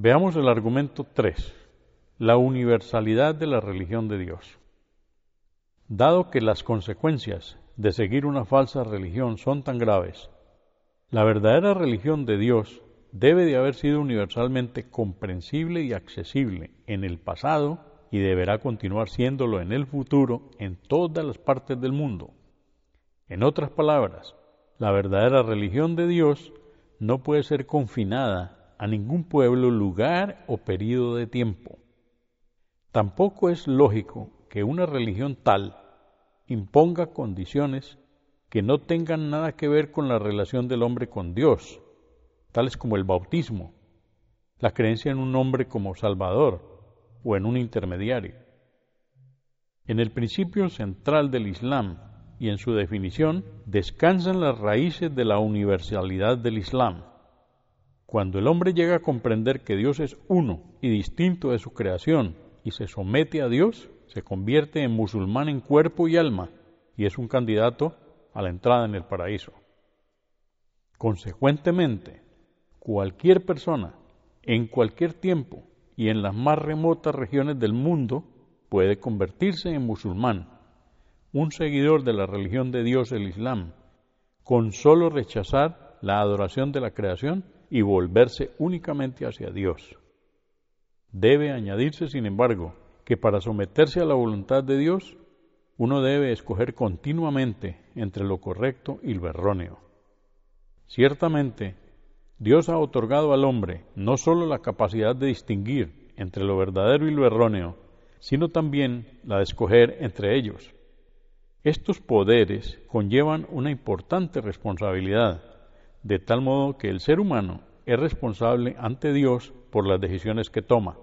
Veamos el argumento 3, la universalidad de la religión de Dios. Dado que las consecuencias de seguir una falsa religión son tan graves, la verdadera religión de Dios debe de haber sido universalmente comprensible y accesible en el pasado y deberá continuar siéndolo en el futuro en todas las partes del mundo. En otras palabras, la verdadera religión de Dios no puede ser confinada a ningún pueblo, lugar o período de tiempo. Tampoco es lógico que una religión tal imponga condiciones que no tengan nada que ver con la relación del hombre con Dios, tales como el bautismo, la creencia en un hombre como Salvador o en un intermediario. En el principio central del Islam y en su definición descansan las raíces de la universalidad del Islam. Cuando el hombre llega a comprender que Dios es uno y distinto de su creación y se somete a Dios, se convierte en musulmán en cuerpo y alma y es un candidato a la entrada en el paraíso. Consecuentemente, cualquier persona, en cualquier tiempo y en las más remotas regiones del mundo, puede convertirse en musulmán, un seguidor de la religión de Dios, el Islam, con solo rechazar la adoración de la creación y volverse únicamente hacia Dios. Debe añadirse, sin embargo, que para someterse a la voluntad de Dios, uno debe escoger continuamente entre lo correcto y lo erróneo. Ciertamente, Dios ha otorgado al hombre no sólo la capacidad de distinguir entre lo verdadero y lo erróneo, sino también la de escoger entre ellos. Estos poderes conllevan una importante responsabilidad, de tal modo que el ser humano es responsable ante Dios por las decisiones que toma.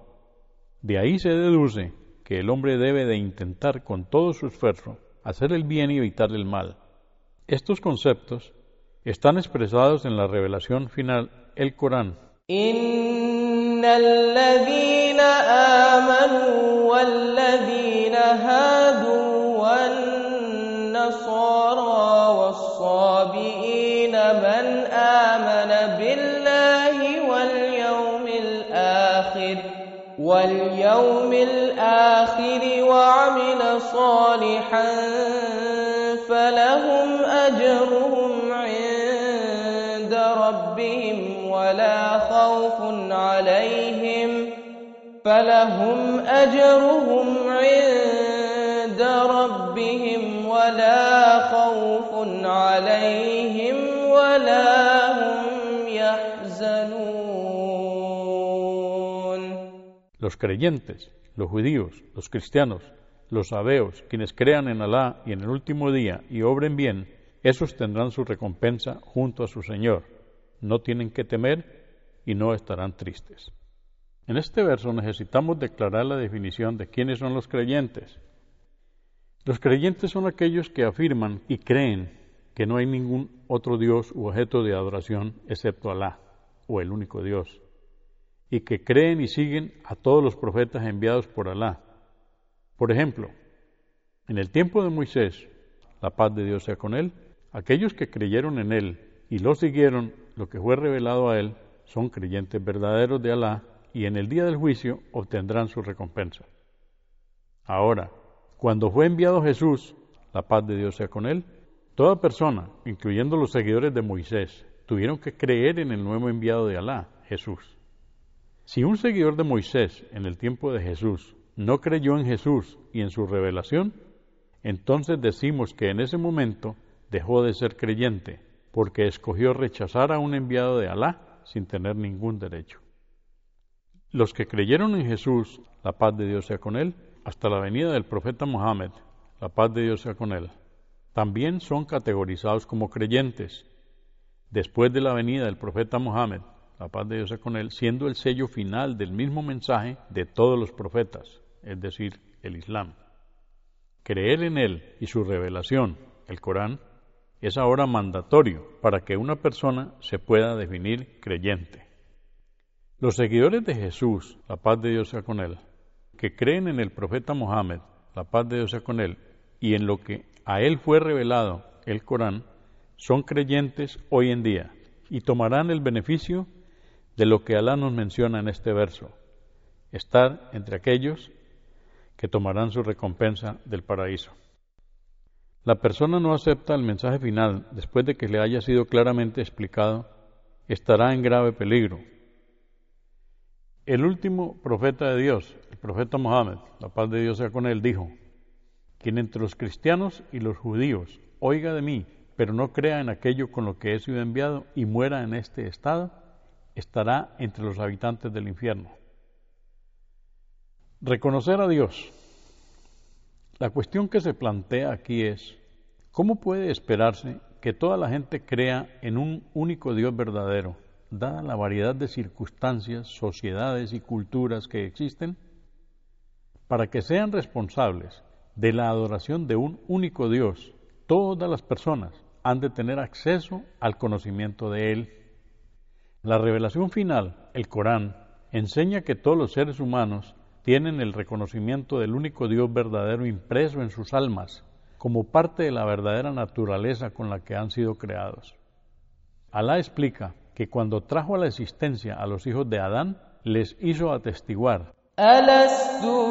De ahí se deduce que el hombre debe de intentar con todo su esfuerzo hacer el bien y evitar el mal. Estos conceptos están expresados en la revelación final, el Corán. واليوم الآخر وعمل صالحا فلهم أجرهم عند ربهم ولا خوف عليهم فلهم أجرهم عند ربهم ولا خوف عليهم ولا Los creyentes, los judíos, los cristianos, los abeos, quienes crean en Alá y en el último día y obren bien, esos tendrán su recompensa junto a su Señor. No tienen que temer y no estarán tristes. En este verso necesitamos declarar la definición de quiénes son los creyentes. Los creyentes son aquellos que afirman y creen que no hay ningún otro Dios u objeto de adoración excepto Alá, o el único Dios, y que creen y siguen a todos los profetas enviados por Alá. Por ejemplo, en el tiempo de Moisés, la paz de Dios sea con él, aquellos que creyeron en él y lo siguieron, lo que fue revelado a él, son creyentes verdaderos de Alá y en el día del juicio obtendrán su recompensa. Ahora, cuando fue enviado Jesús, la paz de Dios sea con él, toda persona, incluyendo los seguidores de Moisés, tuvieron que creer en el nuevo enviado de Alá, Jesús. Si un seguidor de Moisés en el tiempo de Jesús no creyó en Jesús y en su revelación, entonces decimos que en ese momento dejó de ser creyente, porque escogió rechazar a un enviado de Alá sin tener ningún derecho. Los que creyeron en Jesús, la paz de Dios sea con él, hasta la venida del profeta Mohammed, la paz de Dios sea con él, también son categorizados como creyentes. Después de la venida del profeta Mohammed, la paz de Dios sea con él, siendo el sello final del mismo mensaje de todos los profetas, es decir, el Islam. Creer en él y su revelación, el Corán, es ahora mandatorio para que una persona se pueda definir creyente. Los seguidores de Jesús, la paz de Dios sea con él, que creen en el profeta Mohammed, la paz de Dios sea con él, y en lo que a él fue revelado, el Corán, son creyentes hoy en día y tomarán el beneficio de lo que Alá nos menciona en este verso, estar entre aquellos que tomarán su recompensa del paraíso. La persona no acepta el mensaje final después de que le haya sido claramente explicado, estará en grave peligro. El último profeta de Dios, el profeta Mohammed, la paz de Dios sea con él, dijo, quien entre los cristianos y los judíos oiga de mí, pero no crea en aquello con lo que he sido enviado y muera en este estado, estará entre los habitantes del infierno. Reconocer a Dios. La cuestión que se plantea aquí es, ¿cómo puede esperarse que toda la gente crea en un único Dios verdadero, dada la variedad de circunstancias, sociedades y culturas que existen? Para que sean responsables de la adoración de un único Dios, todas las personas han de tener acceso al conocimiento de Él. La revelación final, el Corán, enseña que todos los seres humanos tienen el reconocimiento del único Dios verdadero impreso en sus almas, como parte de la verdadera naturaleza con la que han sido creados. Alá explica que cuando trajo a la existencia a los hijos de Adán, les hizo atestiguar